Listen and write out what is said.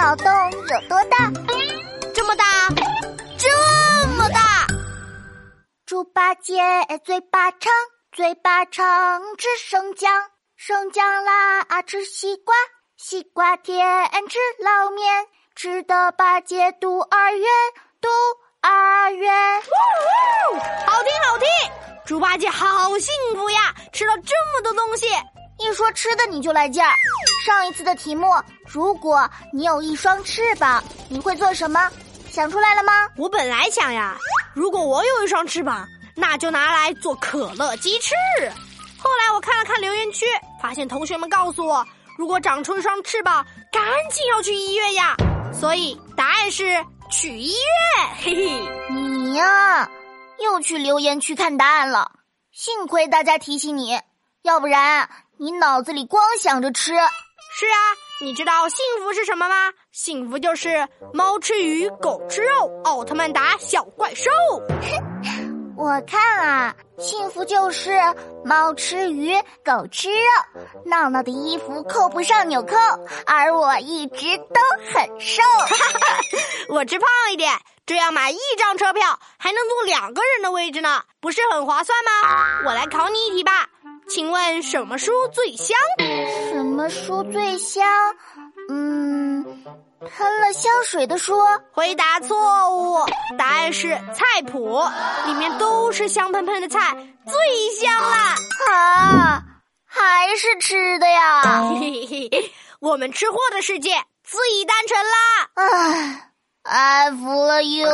脑洞有多大？这么大，这么大。猪八戒嘴巴长，嘴巴长吃生姜，生姜啦吃西瓜，西瓜甜吃捞面，吃的八戒肚儿圆，肚儿圆。好听好听，猪八戒好幸福呀，吃了这么多东西。一说吃的你就来劲儿。上一次的题目，如果你有一双翅膀，你会做什么？想出来了吗？我本来想呀，如果我有一双翅膀，那就拿来做可乐鸡翅。后来我看了看留言区，发现同学们告诉我，如果长出一双翅膀，赶紧要去医院呀。所以答案是去医院。嘿嘿，你呀，又去留言区看答案了。幸亏大家提醒你，要不然。你脑子里光想着吃，是啊，你知道幸福是什么吗？幸福就是猫吃鱼，狗吃肉，奥特曼打小怪兽。我看啊，幸福就是猫吃鱼，狗吃肉，闹闹的衣服扣不上纽扣，而我一直都很瘦。我吃胖一点，这样买一张车票还能坐两个人的位置呢，不是很划算吗？我来考你一题吧。请问什么书最香？什么书最香？嗯，喷了香水的书。回答错误，答案是菜谱，里面都是香喷喷的菜，最香啦！啊，还是吃的呀？嘿嘿嘿，我们吃货的世界最单纯啦！唉，I love you。